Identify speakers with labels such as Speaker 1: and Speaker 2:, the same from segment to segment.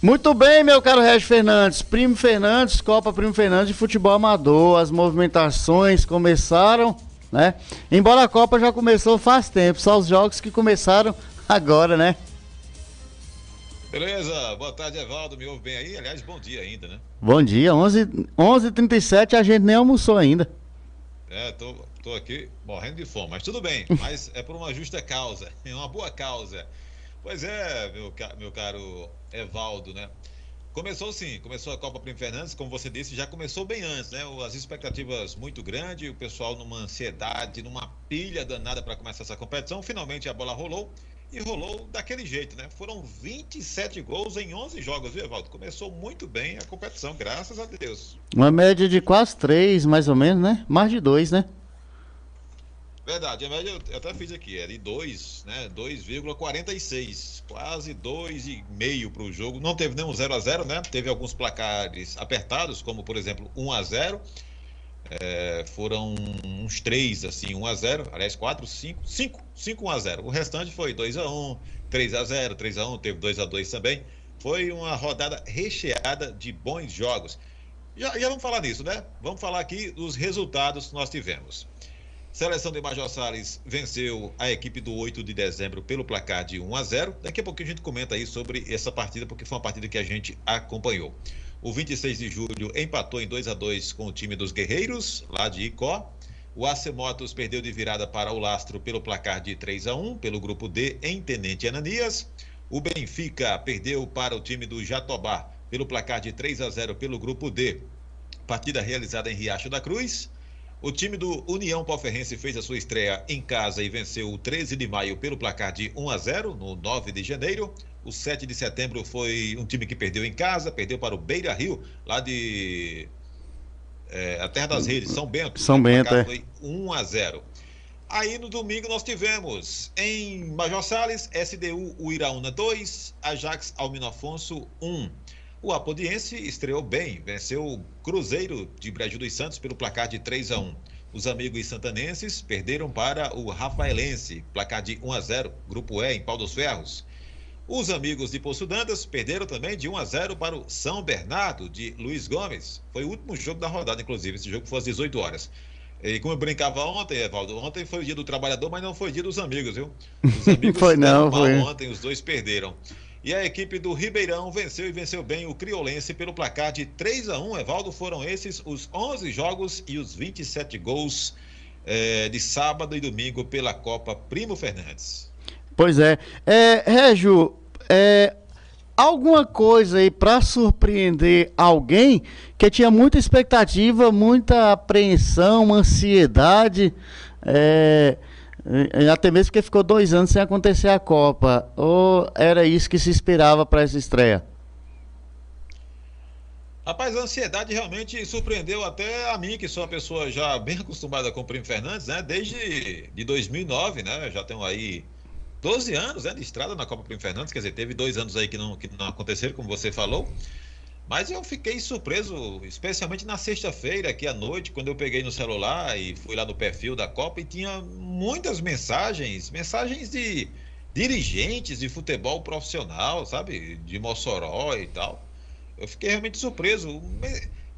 Speaker 1: Muito bem, meu caro Regis Fernandes. Primo Fernandes, Copa Primo Fernandes de Futebol Amador. As movimentações começaram, né? Embora a Copa já começou faz tempo, só os jogos que começaram agora, né?
Speaker 2: Beleza, boa tarde, Evaldo. Me ouve bem aí? Aliás, bom dia ainda, né?
Speaker 1: Bom dia, 11h37 11, a gente nem almoçou ainda.
Speaker 2: É, tô, tô aqui morrendo de fome, mas tudo bem. Mas é por uma justa causa, é uma boa causa. Pois é, meu, meu caro Evaldo, né? Começou sim, começou a Copa Primo Fernandes, como você disse, já começou bem antes, né? As expectativas muito grandes, o pessoal numa ansiedade, numa pilha danada para começar essa competição. Finalmente a bola rolou e rolou daquele jeito, né? Foram 27 gols em 11 jogos, viu, Evaldo? Começou muito bem a competição, graças a Deus.
Speaker 1: Uma média de quase 3, mais ou menos, né? Mais de 2, né?
Speaker 2: Verdade, a média eu até fiz aqui, é de 2, né? 2,46. Quase 2,5 para o jogo. Não teve nenhum 0 a 0 né? Teve alguns placares apertados, como por exemplo 1 a 0 é, foram uns 3, assim, 1 a 0 aliás, 4, 5, 5, 5, 1 a 0 O restante foi 2 a 1 3 a 0 3 a 1 teve 2 a 2 também. Foi uma rodada recheada de bons jogos. Já, já vamos falar nisso, né? Vamos falar aqui dos resultados que nós tivemos. Seleção de Major Salles venceu a equipe do 8 de dezembro pelo placar de 1 a 0. Daqui a pouquinho a gente comenta aí sobre essa partida, porque foi uma partida que a gente acompanhou. O 26 de julho empatou em 2 a 2 com o time dos Guerreiros, lá de Icó. O AC Motos perdeu de virada para o Lastro pelo placar de 3 a 1 pelo grupo D em Tenente Ananias. O Benfica perdeu para o time do Jatobá pelo placar de 3 a 0 pelo grupo D. Partida realizada em Riacho da Cruz. O time do União Palferrense fez a sua estreia em casa e venceu o 13 de maio pelo placar de 1 a 0 no 9 de janeiro. O 7 de setembro foi um time que perdeu em casa, perdeu para o Beira Rio, lá de é, a Terra das Redes, São Bento.
Speaker 1: São Bento, é.
Speaker 2: Foi 1 a 0. Aí no domingo nós tivemos em Major Salles, SDU Uiraúna 2, Ajax Almino Afonso 1. O Apodiense estreou bem, venceu o Cruzeiro de Brejo dos Santos pelo placar de 3 a 1. Os amigos santanenses perderam para o Rafaelense, placar de 1 a 0, grupo E em Pau dos Ferros. Os amigos de Poço Dantas perderam também de 1 a 0 para o São Bernardo de Luiz Gomes. Foi o último jogo da rodada, inclusive. Esse jogo foi às 18 horas. E como eu brincava ontem, Evaldo, ontem foi o dia do trabalhador, mas não foi o dia dos amigos, viu? Os amigos
Speaker 1: foi não, foi.
Speaker 2: ontem, os dois perderam. E a equipe do Ribeirão venceu e venceu bem o Criolense pelo placar de 3 a 1 Evaldo, foram esses os 11 jogos e os 27 gols é, de sábado e domingo pela Copa Primo Fernandes.
Speaker 1: Pois é. é Régio, é, alguma coisa aí para surpreender alguém que tinha muita expectativa, muita apreensão, ansiedade. É, até mesmo porque ficou dois anos sem acontecer a Copa. Ou era isso que se esperava para essa estreia?
Speaker 2: Rapaz, a ansiedade realmente surpreendeu até a mim, que sou uma pessoa já bem acostumada com o Primo Fernandes, né? Desde de 2009, né? Já tenho aí 12 anos né, de estrada na Copa Primo Fernandes, quer dizer, teve dois anos aí que não, que não aconteceram, como você falou. Mas eu fiquei surpreso, especialmente na sexta-feira, aqui à noite, quando eu peguei no celular e fui lá no perfil da Copa e tinha muitas mensagens, mensagens de dirigentes de futebol profissional, sabe? De Mossoró e tal. Eu fiquei realmente surpreso.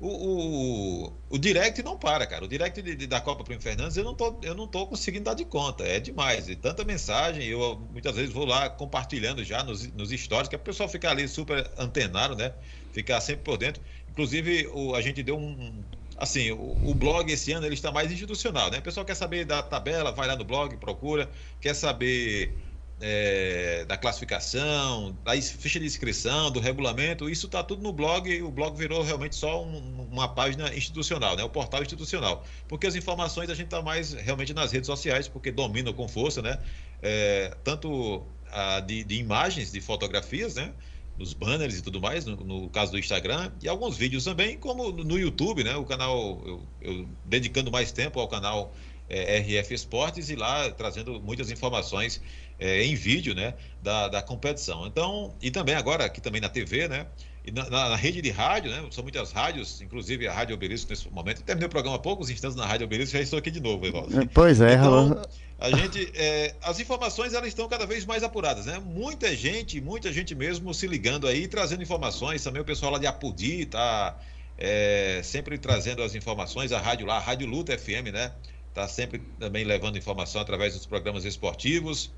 Speaker 2: O, o, o direct não para, cara. O direct de, de, da Copa Primo Fernandes eu não, tô, eu não tô conseguindo dar de conta. É demais. E tanta mensagem, eu muitas vezes vou lá compartilhando já nos, nos stories, que o pessoal ficar ali super antenado, né? Ficar sempre por dentro. Inclusive, o, a gente deu um. Assim, o, o, blog esse ano ele está mais institucional, né? O pessoal quer saber da tabela, vai lá no blog, procura, quer saber é, da classificação, da ficha de inscrição, do regulamento, isso está tudo no blog. O blog virou realmente só um, uma página institucional, né? o portal institucional. Porque as informações a gente está mais realmente nas redes sociais, porque dominam com força, né? É, tanto a, de, de, imagens, de fotografias, né? Nos banners e tudo mais, no, no, caso do Instagram, e alguns vídeos também, como no YouTube, né? O canal, eu, eu dedicando mais tempo ao canal é, RF Esportes e lá trazendo muitas informações é, em vídeo, né, da, da competição. Então, e também agora aqui também na TV, né, e na, na, rede de rádio, né? São muitas rádios, inclusive a Rádio Obelisco nesse momento. terminei o programa há poucos instantes na Rádio Obelisco, já estou aqui de novo, Evaldo.
Speaker 1: É, pois é, então,
Speaker 2: a gente, é, as informações elas estão cada vez mais apuradas, né? Muita gente, muita gente mesmo se ligando aí, trazendo informações. Também o pessoal lá de Apudi tá é, sempre trazendo as informações. A rádio lá, a Rádio Luta FM, né? Tá sempre também levando informação através dos programas esportivos.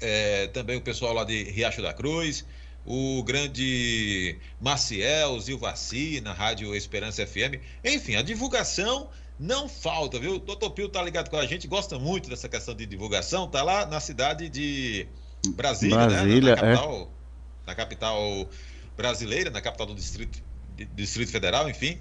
Speaker 2: É, também o pessoal lá de Riacho da Cruz o grande Maciel, Zilvaci, na Rádio Esperança FM. Enfim, a divulgação não falta, viu? O Doutor Pio tá ligado com a gente, gosta muito dessa questão de divulgação, tá lá na cidade de Brasília,
Speaker 1: Brasília
Speaker 2: né? Na, na capital, é. na capital brasileira, na capital do Distrito, Distrito Federal, enfim,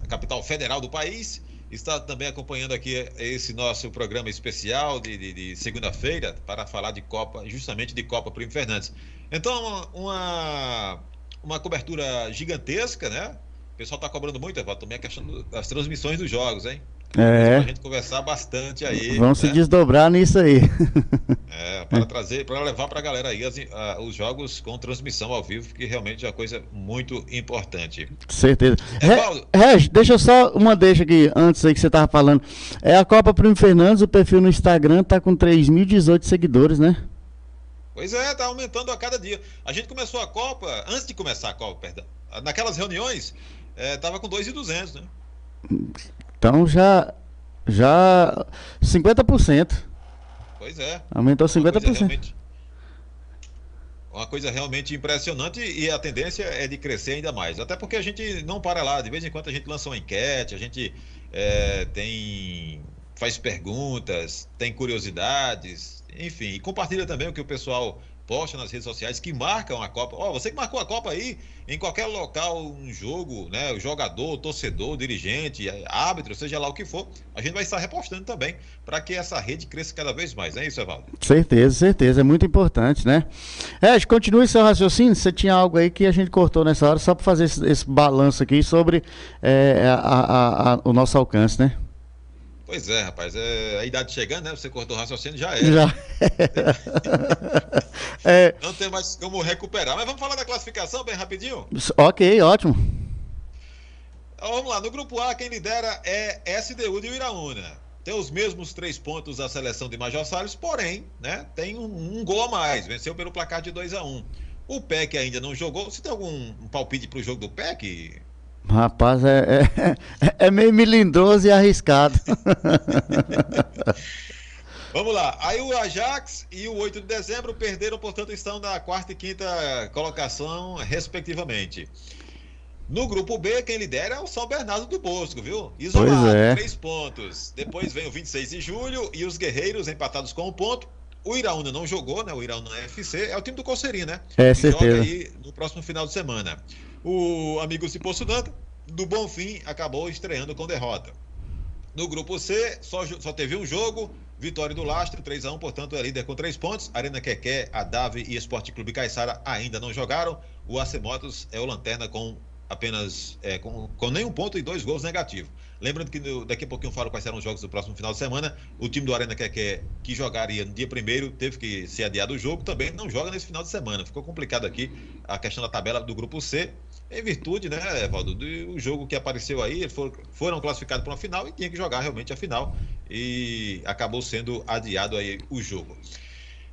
Speaker 2: na capital federal do país. Está também acompanhando aqui esse nosso programa especial de, de, de segunda-feira para falar de Copa, justamente de Copa Primo Fernandes. Então, uma, uma cobertura gigantesca, né? O pessoal está cobrando muito, Evaldo, também a questão das transmissões dos jogos, hein?
Speaker 1: É.
Speaker 2: Pra gente conversar bastante aí.
Speaker 1: Vamos
Speaker 2: né?
Speaker 1: se desdobrar nisso aí.
Speaker 2: É, para trazer, para levar para a galera aí as, a, os jogos com transmissão ao vivo, que realmente é uma coisa muito importante.
Speaker 1: Certeza. Reg, deixa eu só uma deixa aqui, antes aí que você estava falando. É a Copa Primo Fernandes, o perfil no Instagram tá com 3.018 seguidores, né?
Speaker 2: Pois é, tá aumentando a cada dia. A gente começou a Copa, antes de começar a Copa, perdão, naquelas reuniões, é, tava com 2,200, né?
Speaker 1: Então já já 50%.
Speaker 2: Pois é.
Speaker 1: Aumentou 50%. Uma coisa realmente,
Speaker 2: uma coisa realmente impressionante e a tendência é de crescer ainda mais. Até porque a gente não para lá, de vez em quando a gente lança uma enquete, a gente é, tem faz perguntas, tem curiosidades, enfim, e compartilha também o que o pessoal posta nas redes sociais que marcam a Copa. Ó, oh, você que marcou a Copa aí, em qualquer local, um jogo, né? O jogador, torcedor, dirigente, árbitro, seja lá o que for, a gente vai estar repostando também para que essa rede cresça cada vez mais. É isso, Evaldo?
Speaker 1: Certeza, certeza. É muito importante, né? É, continue seu raciocínio. Você tinha algo aí que a gente cortou nessa hora, só para fazer esse, esse, balanço aqui sobre é, a, a, a, o nosso alcance, né?
Speaker 2: Pois é, rapaz. É, a idade chegando, né? Você cortou o raciocínio, já era. Já. é. Não tem mais como recuperar. Mas vamos falar da classificação bem rapidinho?
Speaker 1: Ok, ótimo.
Speaker 2: Então, vamos lá. No grupo A, quem lidera é SDU de Iraúna. Tem os mesmos três pontos da seleção de Major Salles, porém, né? Tem um, um gol a mais. Venceu pelo placar de 2 a 1 um. O PEC ainda não jogou. Você tem algum palpite para o jogo do PEC,
Speaker 1: Rapaz, é, é, é meio melindroso e arriscado.
Speaker 2: Vamos lá. Aí o Ajax e o 8 de dezembro perderam, portanto, estão na quarta e quinta colocação, respectivamente. No grupo B, quem lidera é o São Bernardo do Bosco, viu?
Speaker 1: Isolado, pois é.
Speaker 2: três pontos. Depois vem o 26 de julho e os Guerreiros empatados com um ponto. O Iraúna não jogou, né? O Iraúna FC é o time do Coceirinho, né?
Speaker 1: É, que certeza.
Speaker 2: Joga aí no próximo final de semana. O amigo Cipoço Danta, do Bonfim, acabou estreando com derrota. No grupo C, só, só teve um jogo, vitória do Lastro, 3x1, portanto é líder com 3 pontos. Arena Quequé, a Dave e Esporte Clube Caiçara ainda não jogaram. O AC Motos é o lanterna com apenas é, com, com nenhum ponto e dois gols negativos. Lembrando que no, daqui a pouquinho eu falo quais serão os jogos do próximo final de semana. O time do Arena que, que, que jogaria no dia primeiro teve que ser adiado o jogo, também não joga nesse final de semana. Ficou complicado aqui a questão da tabela do grupo C, em virtude, né, Evaldo, do jogo que apareceu aí, for, foram classificados para uma final e tinha que jogar realmente a final. E acabou sendo adiado aí o jogo.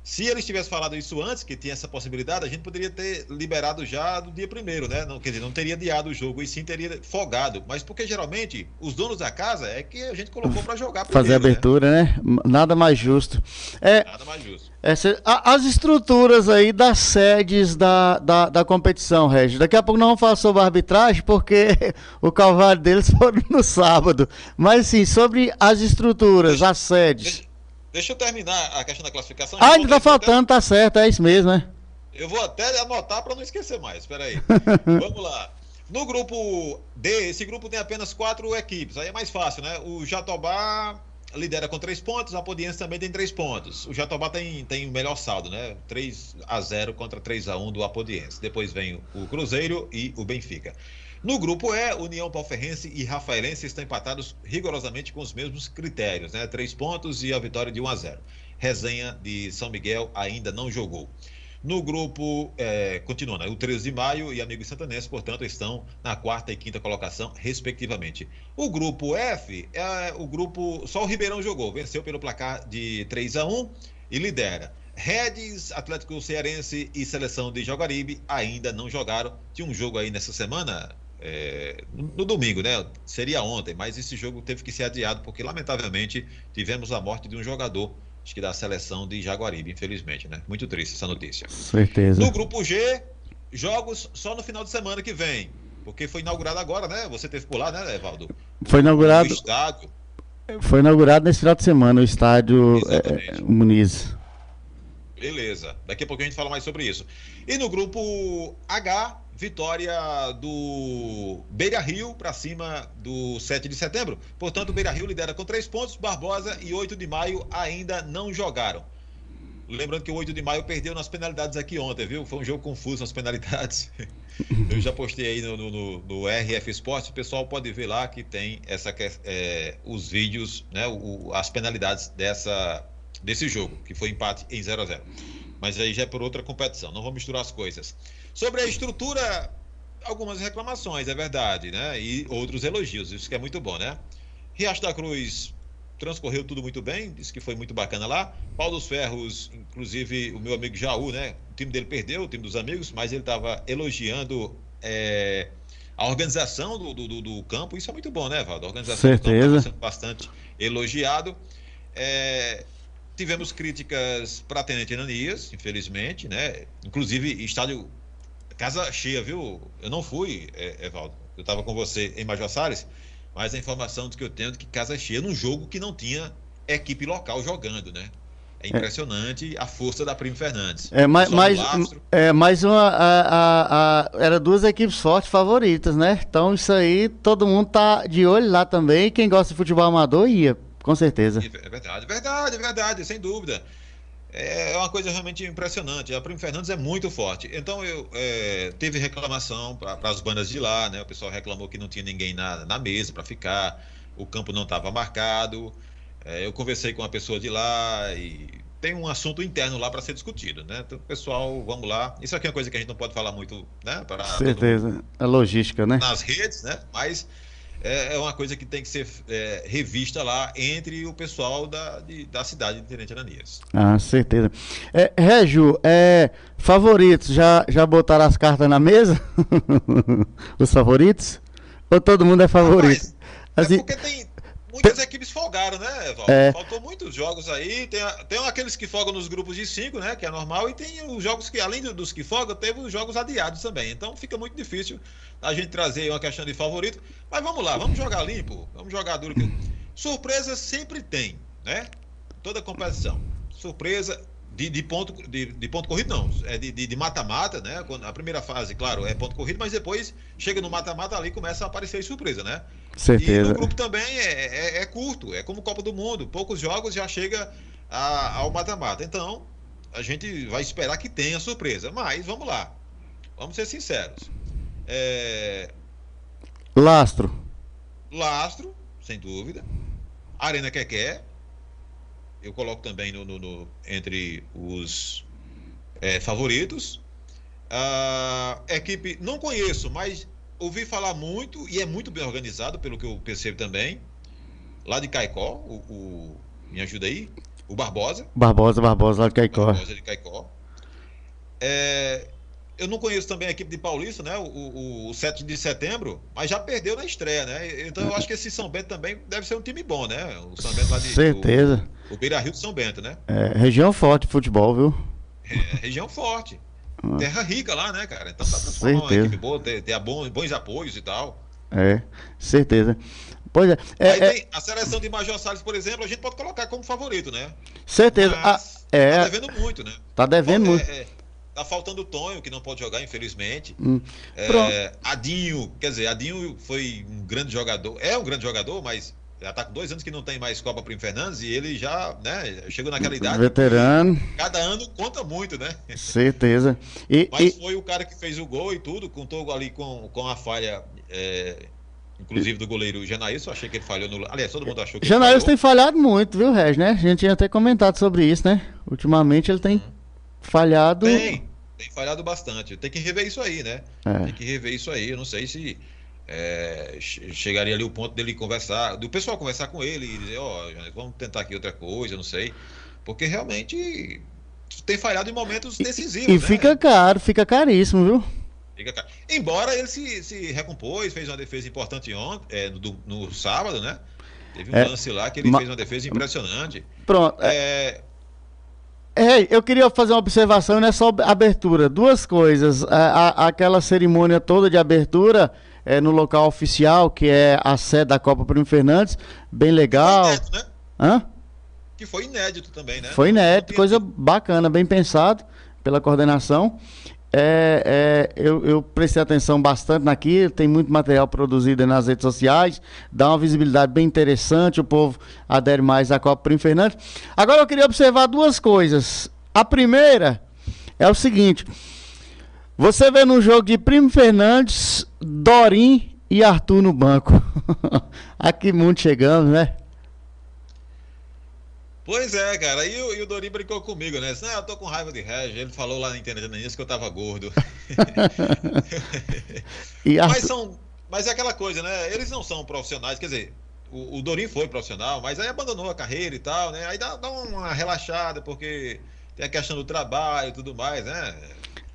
Speaker 2: Se eles tivessem falado isso antes, que tinha essa possibilidade, a gente poderia ter liberado já do dia primeiro, né? Não, quer dizer, não teria adiado o jogo e sim teria folgado. Mas porque geralmente os donos da casa é que a gente colocou para jogar
Speaker 1: primeiro, Fazer né? abertura, né? né? Nada mais justo. É,
Speaker 2: Nada mais justo.
Speaker 1: Essa, a, as estruturas aí das sedes da, da, da competição, Regis. Daqui a pouco não vamos falar sobre arbitragem, porque o calvário deles foi no sábado. Mas sim, sobre as estruturas, deixa, as sedes.
Speaker 2: Deixa Deixa eu terminar a questão da classificação.
Speaker 1: Ah, ainda tá faltando, até... tá certo, é isso mesmo, né?
Speaker 2: Eu vou até anotar para não esquecer mais. Espera aí. Vamos lá. No grupo D, esse grupo tem apenas quatro equipes. Aí é mais fácil, né? O Jatobá lidera com três pontos, a Podiense também tem três pontos. O Jatobá tem, tem o melhor saldo, né? 3 a 0 contra 3 a 1 do Apodiense. Depois vem o Cruzeiro e o Benfica. No grupo E, União Palferrense e Rafaelense estão empatados rigorosamente com os mesmos critérios, né? Três pontos e a vitória de 1 a 0. Resenha de São Miguel ainda não jogou. No grupo, é, continuando, né? o 13 de maio e Amigos Santanense, portanto, estão na quarta e quinta colocação, respectivamente. O grupo F, é o grupo. Só o Ribeirão jogou, venceu pelo placar de 3 a 1 e lidera. Redes, Atlético Cearense e Seleção de Jogaribe ainda não jogaram. Tinha um jogo aí nessa semana, é, no domingo, né? Seria ontem, mas esse jogo teve que ser adiado porque, lamentavelmente, tivemos a morte de um jogador acho que da seleção de Jaguaribe, infelizmente, né? Muito triste essa notícia.
Speaker 1: Certeza.
Speaker 2: No grupo G, jogos só no final de semana que vem, porque foi inaugurado agora, né? Você teve por lá, né, Evaldo?
Speaker 1: Foi inaugurado. O estádio. Foi inaugurado nesse final de semana o estádio é, Muniz.
Speaker 2: Beleza. Daqui a pouco a gente fala mais sobre isso. E no grupo H, vitória do Beira Rio para cima do 7 de setembro. Portanto, o Beira Rio lidera com três pontos, Barbosa e 8 de maio ainda não jogaram. Lembrando que o 8 de maio perdeu nas penalidades aqui ontem, viu? Foi um jogo confuso nas penalidades. Eu já postei aí no, no, no RF Esporte, o pessoal pode ver lá que tem essa, é, os vídeos, né, o, as penalidades dessa, desse jogo, que foi empate em 0 a 0 Mas aí já é por outra competição, não vou misturar as coisas. Sobre a estrutura, algumas reclamações, é verdade, né? E outros elogios, isso que é muito bom, né? Riacho da Cruz transcorreu tudo muito bem, disse que foi muito bacana lá. Paulo dos Ferros, inclusive o meu amigo Jaú, né? O time dele perdeu, o time dos amigos, mas ele estava elogiando é, a organização do, do, do, campo. Isso é muito bom, né, Valdo? A organização
Speaker 1: Certeza. do campo
Speaker 2: está sendo bastante elogiado. É, tivemos críticas para Tenente Ananias, infelizmente, né? Inclusive, estádio Casa cheia, viu? Eu não fui, é, Evaldo. Eu estava com você em Major Salles, mas a informação que eu tenho é que casa cheia num jogo que não tinha equipe local jogando, né? É impressionante é. a força da Primo Fernandes.
Speaker 1: É, mas, mas, é, mais uma. A, a, a, era duas equipes fortes favoritas, né? Então isso aí, todo mundo tá de olho lá também. Quem gosta de futebol amador ia, com certeza.
Speaker 2: É verdade, verdade, verdade, sem dúvida é uma coisa realmente impressionante. A Primo Fernandes é muito forte. Então eu é, teve reclamação para as bandas de lá, né? O pessoal reclamou que não tinha ninguém na, na mesa para ficar, o campo não estava marcado. É, eu conversei com uma pessoa de lá e tem um assunto interno lá para ser discutido, né? Então, pessoal, vamos lá. Isso aqui é uma coisa que a gente não pode falar muito, né?
Speaker 1: Para certeza, a é logística, né?
Speaker 2: Nas redes, né? Mas é, é uma coisa que tem que ser é, revista lá entre o pessoal da, de, da cidade de Tenente Ananias.
Speaker 1: Ah, certeza. É, Régio, é, favoritos, já, já botaram as cartas na mesa? Os favoritos? Ou todo mundo é favorito?
Speaker 2: Mas, é assim, é porque tem, muitas equipes folgaram, né, Val? É. Faltou muitos jogos aí. Tem, tem aqueles que folgam nos grupos de cinco, né? Que é normal, e tem os jogos que, além dos que folgam, teve os jogos adiados também. Então fica muito difícil a gente trazer uma questão de favorito. Mas vamos lá, vamos jogar limpo, vamos jogar duro. Surpresa sempre tem, né? Toda competição. Surpresa, de, de, ponto, de, de, ponto corrido, não. É de mata-mata, né? A primeira fase, claro, é ponto corrido, mas depois chega no mata-mata ali começa a aparecer surpresa, né?
Speaker 1: Certeza.
Speaker 2: E no grupo também é, é, é, curto, é como Copa do Mundo. Poucos jogos já chega a, ao mata-mata. Então, a gente vai esperar que tenha surpresa. Mas vamos lá. Vamos ser sinceros. É...
Speaker 1: Lastro.
Speaker 2: Lastro, sem dúvida. Arena Quequer. Eu coloco também no, no, no entre os é, favoritos. A equipe, não conheço, mas ouvi falar muito e é muito bem organizado, pelo que eu percebo também. Lá de Caicó, o, o me ajuda aí, o Barbosa.
Speaker 1: Barbosa, Barbosa, lá de Caicó.
Speaker 2: Barbosa de Caicó. É, eu não conheço também a equipe de Paulista, né? O, o, o 7 de setembro, mas já perdeu na estreia, né? Então eu acho que esse São Bento também deve ser um time bom, né? O São Bento lá de.
Speaker 1: Certeza.
Speaker 2: O, o Beira Rio de São Bento, né?
Speaker 1: É, região forte de futebol, viu?
Speaker 2: É, região forte. Terra rica lá, né, cara? Então dá pra formar uma equipe boa, ter, ter bons, bons apoios e tal.
Speaker 1: É, certeza. Pois é.
Speaker 2: é, é... A seleção de Major Salles, por exemplo, a gente pode colocar como favorito, né?
Speaker 1: Certeza.
Speaker 2: Mas ah, é... Tá devendo muito, né?
Speaker 1: Tá devendo muito.
Speaker 2: É, é, tá faltando o Tonho, que não pode jogar, infelizmente. Hum. É, Adinho, quer dizer, Adinho foi um grande jogador. É um grande jogador, mas já está com dois anos que não tem mais Copa Primo Fernandes e ele já, né, chegou naquela idade.
Speaker 1: Veterano.
Speaker 2: Cada ano conta muito, né?
Speaker 1: Certeza.
Speaker 2: E, Mas e... foi o cara que fez o gol e tudo, contou ali com, com a falha. É, inclusive do goleiro Janaílson, achei que ele falhou no. Aliás, todo mundo achou que
Speaker 1: Janaílson tem falhado muito, viu, Reg, né? A gente tinha até comentado sobre isso, né? Ultimamente ele tem hum. falhado.
Speaker 2: Tem, Tem falhado bastante. Tem que rever isso aí, né? É. Tem que rever isso aí. Eu não sei se é, chegaria ali o ponto dele conversar, do pessoal conversar com ele e dizer, ó, oh, vamos tentar aqui outra coisa, não sei. Porque realmente tem falhado em momentos decisivos.
Speaker 1: E, e né? fica caro, fica caríssimo, viu?
Speaker 2: Fica caro. Embora ele se, se recompôs, fez uma defesa importante ontem, é, no, no sábado, né? Teve um é, lance lá que ele ma... fez uma defesa impressionante.
Speaker 1: Pronto. É... É, eu queria fazer uma observação nessa abertura. Duas coisas. A, a, aquela cerimônia toda de abertura é, no local oficial, que é a sede da Copa Primo Fernandes, bem legal. Foi inédito, né? Hã?
Speaker 2: Que foi inédito também, né?
Speaker 1: Foi inédito, coisa bacana, bem pensado pela coordenação. É, é, eu, eu, prestei atenção bastante naquilo, tem muito material produzido nas redes sociais, dá uma visibilidade bem interessante, o povo adere mais à Copa Primo Fernandes. Agora eu queria observar duas coisas. A primeira é o seguinte: você vê no jogo de Primo Fernandes, Dorim e Arthur no banco. a que mundo chegamos, né?
Speaker 2: Pois é, cara. E o, e o Dorim brincou comigo, né? Disse, eu tô com raiva de Regis. Ele falou lá na internet nisso que eu tava gordo. Arthur... Mas são. Mas é aquela coisa, né? Eles não são profissionais, quer dizer, o, o Dorim foi profissional, mas aí abandonou a carreira e tal, né? Aí dá, dá uma relaxada, porque tem a questão do trabalho e tudo mais, né?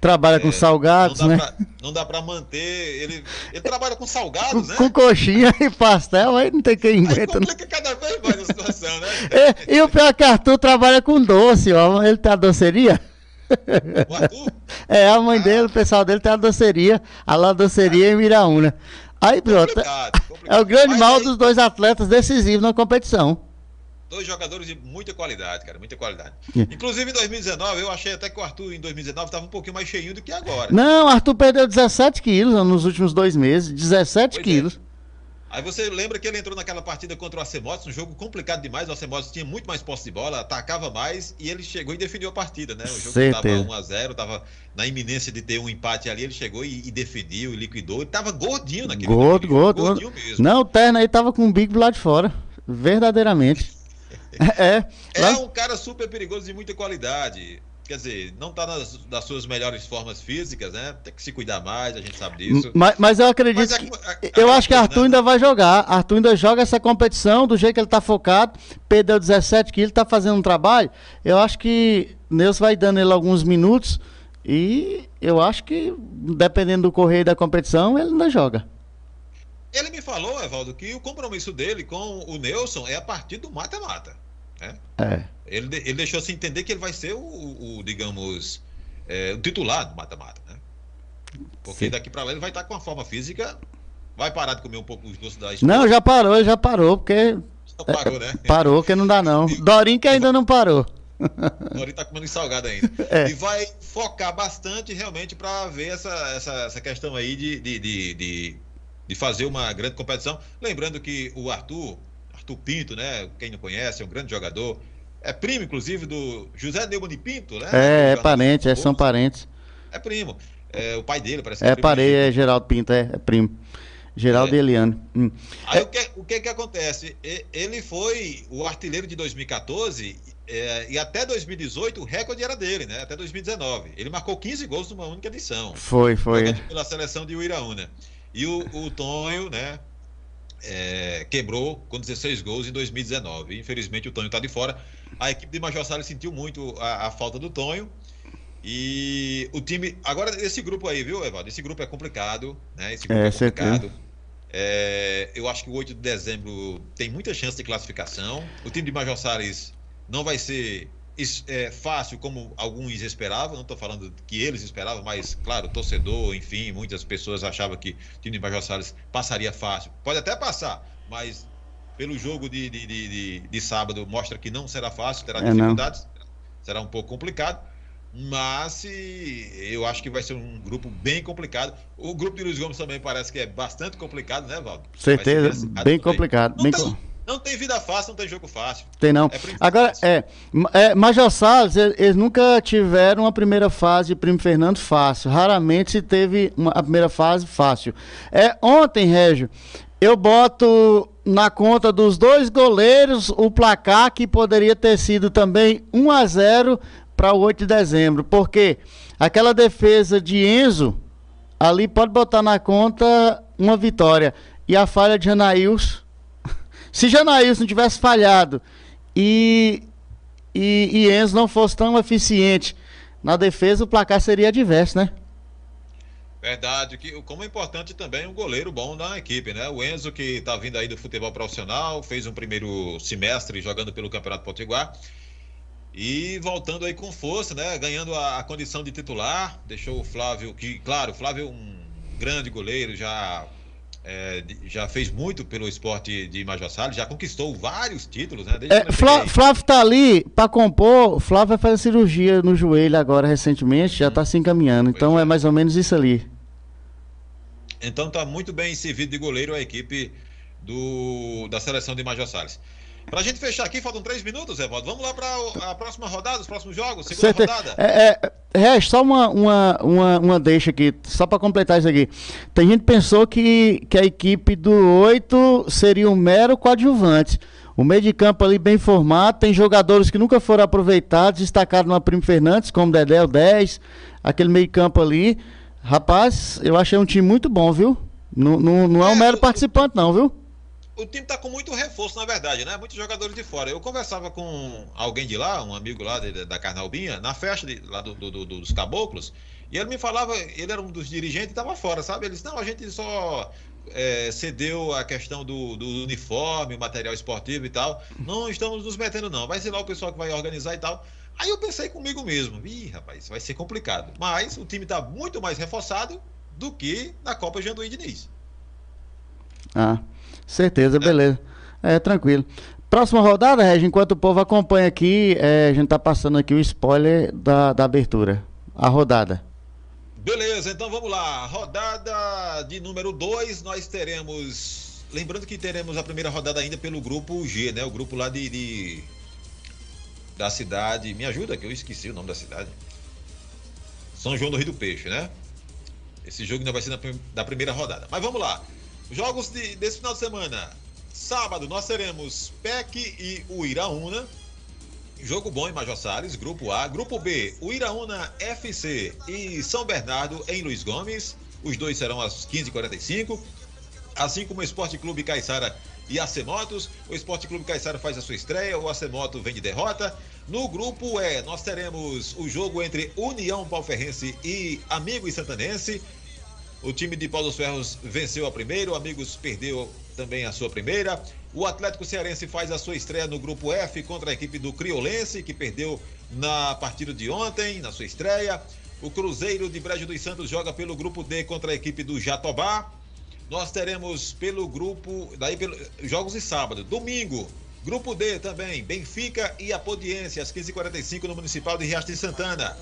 Speaker 1: Trabalha é, com salgados,
Speaker 2: não
Speaker 1: né?
Speaker 2: Pra, não dá para manter. Ele, ele trabalha com salgados,
Speaker 1: com,
Speaker 2: né?
Speaker 1: Com coxinha e pastel, aí não tem quem aguenta. Aí complica cada vez mais a situação, né? e, e o pior é que Arthur trabalha com doce, ó. Ele tem a doceria. O Arthur? É, a mãe ah. dele, o pessoal dele tem a doceria, a lá doceria ah. em Miraúna. Aí pronto. Complicado, complicado. É o grande Mas mal aí... dos dois atletas decisivos na competição
Speaker 2: dois jogadores de muita qualidade, cara, muita qualidade. É. Inclusive em 2019, eu achei até que o Arthur em 2019 estava um pouquinho mais cheinho do que agora.
Speaker 1: Não, o Arthur perdeu 17 quilos nos últimos dois meses, 17 pois é. quilos. É.
Speaker 2: Aí você lembra que ele entrou naquela partida contra o Acemotes, um jogo complicado demais. O Acemotes tinha muito mais posse de bola, atacava mais e ele chegou e definiu a partida, né? O jogo estava 1x0, estava na iminência de ter um empate ali. Ele chegou e, e definiu, e liquidou. Ele estava gordinho naquele
Speaker 1: Gordo, gordo. Gordinho mesmo. Não, o terno aí tava com o Big lá de fora. Verdadeiramente.
Speaker 2: É, é um cara super perigoso de muita qualidade. Quer dizer, não está nas, nas suas melhores formas físicas, né? Tem que se cuidar mais, a gente sabe disso.
Speaker 1: Mas, mas eu acredito mas é, que. É, eu acho que Arthur ainda vai jogar. Arthur ainda joga essa competição do jeito que ele está focado. Perdeu 17 quilos, está fazendo um trabalho. Eu acho que Deus vai dando ele alguns minutos. E eu acho que, dependendo do correio da competição, ele ainda joga.
Speaker 2: Ele me falou, Evaldo, que o compromisso dele com o Nelson é a partir do mata-mata. Né? É. Ele, ele deixou se entender que ele vai ser o, o digamos, é, o titular do mata-mata. Né? Porque Sim. daqui para lá ele vai estar com a forma física. Vai parar de comer um pouco os doces da
Speaker 1: esposa. Não, já parou, já parou, porque. Parou, né? Parou, que não dá não. Dorinho que ainda não parou.
Speaker 2: Dorinho tá comendo salgado ainda. É. E vai focar bastante realmente para ver essa, essa, essa questão aí de, de, de, de de fazer uma grande competição. Lembrando que o Arthur, Arthur Pinto, né? Quem não conhece, é um grande jogador. É primo, inclusive, do José Neumann Pinto, né?
Speaker 1: É, é parente, é, são parentes.
Speaker 2: É primo. É, o pai dele parece
Speaker 1: que é, é parei, é Geraldo Pinto, é, é primo. Geraldo é. Eliane. Hum.
Speaker 2: Aí é. o, que, o que que acontece? Ele foi o artilheiro de 2014 é, e até 2018 o recorde era dele, né? Até 2019. Ele marcou 15 gols numa única edição.
Speaker 1: Foi, foi.
Speaker 2: Pela seleção de Uiraúna. E o, o Tonho, né? É, quebrou com 16 gols em 2019. Infelizmente o Tonho está de fora. A equipe de Major Salles sentiu muito a, a, falta do Tonho. E o time. Agora, esse grupo aí, viu, Evandro? Esse grupo é complicado, né? Esse grupo é, é complicado. É, eu acho que o 8 de dezembro tem muita chance de classificação. O time de Major Salles não vai ser é, fácil como alguns esperavam, não estou falando que eles esperavam, mas, claro, torcedor, enfim, muitas pessoas achavam que o time de Major Salles passaria fácil. Pode até passar, mas pelo jogo de, de, de, de sábado mostra que não será fácil, terá é, dificuldades, não. será um pouco complicado. Mas eu acho que vai ser um grupo bem complicado. O grupo de Luiz Gomes também parece que é bastante complicado, né, Valdo?
Speaker 1: Certeza, bem complicado. Bem
Speaker 2: complicado. Não tem vida fácil, não tem jogo fácil.
Speaker 1: Tem não. É Agora, é, é, Major Salles, eles nunca tiveram uma primeira fase de Primo Fernando fácil. Raramente se teve uma, a primeira fase fácil. É, ontem, Régio, eu boto na conta dos dois goleiros o placar que poderia ter sido também 1 a 0 para o 8 de dezembro, porque aquela defesa de Enzo ali pode botar na conta uma vitória. E a falha de Janaílson. Se Janaílson tivesse falhado e, e, e Enzo não fosse tão eficiente na defesa, o placar seria adverso, né?
Speaker 2: Verdade, que como é importante também um goleiro bom na equipe, né? O Enzo, que está vindo aí do futebol profissional, fez um primeiro semestre jogando pelo Campeonato Potiguar. E voltando aí com força, né? Ganhando a, a condição de titular, deixou o Flávio, que, claro, o Flávio é um grande goleiro, já é, já fez muito pelo esporte de Major Salles, já conquistou vários títulos, né?
Speaker 1: É, Flá, Flávio tá ali para compor. Flávio vai fazer cirurgia no joelho agora recentemente, já hum. tá se encaminhando. Então é. é mais ou menos isso ali.
Speaker 2: Então tá muito bem servido de goleiro a equipe do, da seleção de Major Salles. Pra gente fechar aqui, faltam três minutos, Evaldo. Vamos lá para a próxima rodada, os próximos jogos, segunda rodada.
Speaker 1: É, é, é, só uma, uma, uma, uma deixa aqui, só para completar isso aqui. Tem gente que pensou que, que a equipe do 8 seria um mero coadjuvante. O meio de campo ali bem formado, tem jogadores que nunca foram aproveitados, destacados no Primo Fernandes, como Dedé, o 10, aquele meio campo ali. Rapaz, eu achei um time muito bom, viu? Não, não, não é um é, mero participante, não, viu?
Speaker 2: O time tá com muito reforço, na verdade, né? Muitos jogadores de fora. Eu conversava com alguém de lá, um amigo lá de, da Carnalbinha, na festa de, lá do, do, do, dos caboclos, e ele me falava, ele era um dos dirigentes e estava fora, sabe? Ele disse, não, a gente só é, cedeu a questão do, do, uniforme, material esportivo e tal. Não estamos nos metendo, não. Vai ser lá o pessoal que vai organizar e tal. Aí eu pensei comigo mesmo, ih, rapaz, vai ser complicado. Mas o time está muito mais reforçado do que na Copa Janduí Diniz.
Speaker 1: Ah, Certeza, beleza. É, tranquilo. Próxima rodada, Regi, enquanto o povo acompanha aqui, é, a gente tá passando aqui o spoiler da, da abertura. A rodada.
Speaker 2: Beleza, então vamos lá. Rodada de número 2, nós teremos. Lembrando que teremos a primeira rodada ainda pelo grupo G, né? O grupo lá de, de. da cidade. Me ajuda, que eu esqueci o nome da cidade. São João do Rio do Peixe, né? Esse jogo ainda vai ser da primeira rodada. Mas vamos lá. Jogos de, desse final de semana. Sábado nós teremos PEC e o Iraúna. Jogo bom em Major Salles, grupo A. Grupo B, o Iraúna FC e São Bernardo em Luiz Gomes. Os dois serão às 15h45. Assim como o Esporte Clube Caiçara e a Motos. O Esporte Clube Caiçara faz a sua estreia, o Acemoto vem de derrota. No grupo E, nós teremos o jogo entre União Palferrense e Amigos Santanense. O time de Paulo dos Ferros venceu a primeira, o Amigos perdeu também a sua primeira. O Atlético Cearense faz a sua estreia no grupo F contra a equipe do Criolense, que perdeu na partida de ontem, na sua estreia. O Cruzeiro de Brejo dos Santos joga pelo grupo D contra a equipe do Jatobá. Nós teremos pelo grupo, daí pelo, jogos de sábado, domingo, grupo D também, Benfica e Apodiense às 15h45 no Municipal de Riacho de Santana.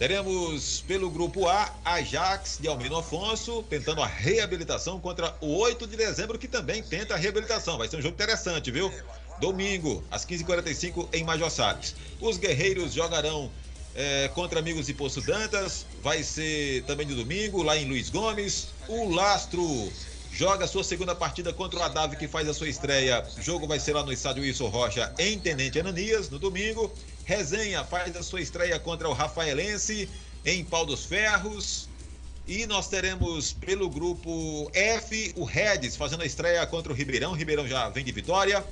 Speaker 2: Teremos pelo grupo A, Ajax de Almino Afonso, tentando a reabilitação contra o 8 de dezembro, que também tenta a reabilitação. Vai ser um jogo interessante, viu? Domingo, às 15h45, em Major Salles. Os guerreiros jogarão é, contra amigos de Poço Dantas. Vai ser também no domingo, lá em Luiz Gomes. O Lastro joga sua segunda partida contra o Adave, que faz a sua estreia. O jogo vai ser lá no estádio Wilson Rocha, em Tenente Ananias, no domingo. Resenha faz a sua estreia contra o Rafaelense em Pau dos Ferros. E nós teremos pelo grupo F o Redes fazendo a estreia contra o Ribeirão. O Ribeirão já vem de vitória.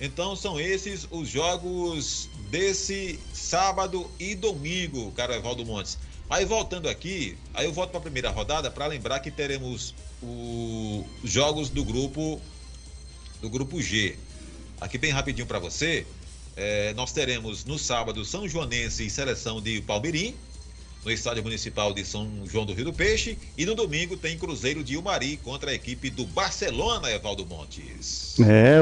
Speaker 2: Então são esses os jogos desse sábado e domingo, cara Evaldo Montes. Aí voltando aqui, aí eu volto para a primeira rodada para lembrar que teremos os jogos do grupo do grupo G. Aqui bem rapidinho para você. É, nós teremos no sábado São Joanense e seleção de Palmeirim, no estádio municipal de São João do Rio do Peixe. E no domingo tem Cruzeiro de Umari contra a equipe do Barcelona, Evaldo Montes.
Speaker 1: É,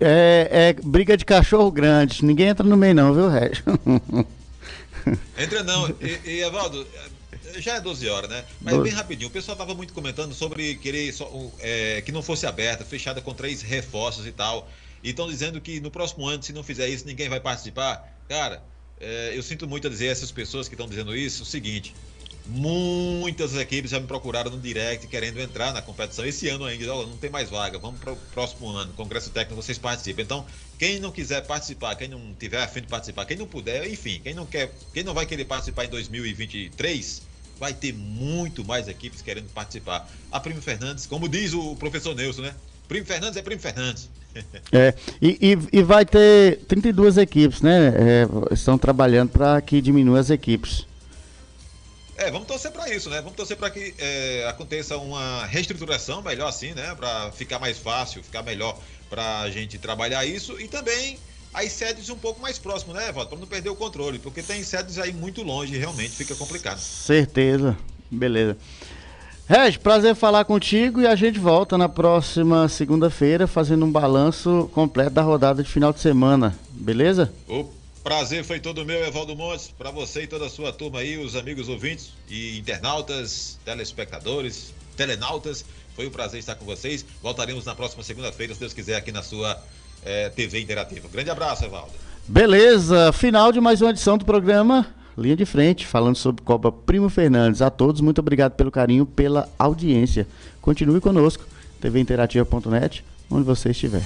Speaker 1: é, é briga de cachorro grande. Ninguém entra no meio, não, viu, Régio?
Speaker 2: Entra não. E, e, Evaldo, já é 12 horas, né? Mas bem rapidinho, o pessoal estava muito comentando sobre querer só, é, que não fosse aberta, fechada com três reforços e tal. E estão dizendo que no próximo ano, se não fizer isso, ninguém vai participar. Cara, é, eu sinto muito a dizer a essas pessoas que estão dizendo isso o seguinte: Muitas equipes já me procuraram no direct querendo entrar na competição. Esse ano ainda, não tem mais vaga. Vamos para o próximo ano, Congresso Técnico, vocês participam. Então, quem não quiser participar, quem não tiver afim de participar, quem não puder, enfim, quem não quer, quem não vai querer participar em 2023, vai ter muito mais equipes querendo participar. A Primo Fernandes, como diz o professor Nelson, né? Primo Fernandes é Primo Fernandes.
Speaker 1: É, e, e, e vai ter 32 equipes, né? É, estão trabalhando para que diminua as equipes.
Speaker 2: É, vamos torcer para isso, né? Vamos torcer para que é, aconteça uma reestruturação melhor assim, né? Para ficar mais fácil, ficar melhor para a gente trabalhar isso e também as sedes um pouco mais próximas, né, Evaldo? Para não perder o controle, porque tem sedes aí muito longe, realmente fica complicado.
Speaker 1: Certeza, beleza. Reg, prazer falar contigo e a gente volta na próxima segunda-feira fazendo um balanço completo da rodada de final de semana, beleza?
Speaker 2: Opa. Prazer foi todo meu, Evaldo Montes, para você e toda a sua turma aí, os amigos ouvintes e internautas, telespectadores, telenautas. Foi um prazer estar com vocês. Voltaremos na próxima segunda-feira, se Deus quiser, aqui na sua é, eh, TV Interativa. Grande abraço, Evaldo.
Speaker 1: Beleza, final de mais uma edição do programa Linha de Frente, falando sobre Copa Primo Fernandes. A todos, muito obrigado pelo carinho, pela audiência. Continue conosco, tvinterativa.net, onde você estiver.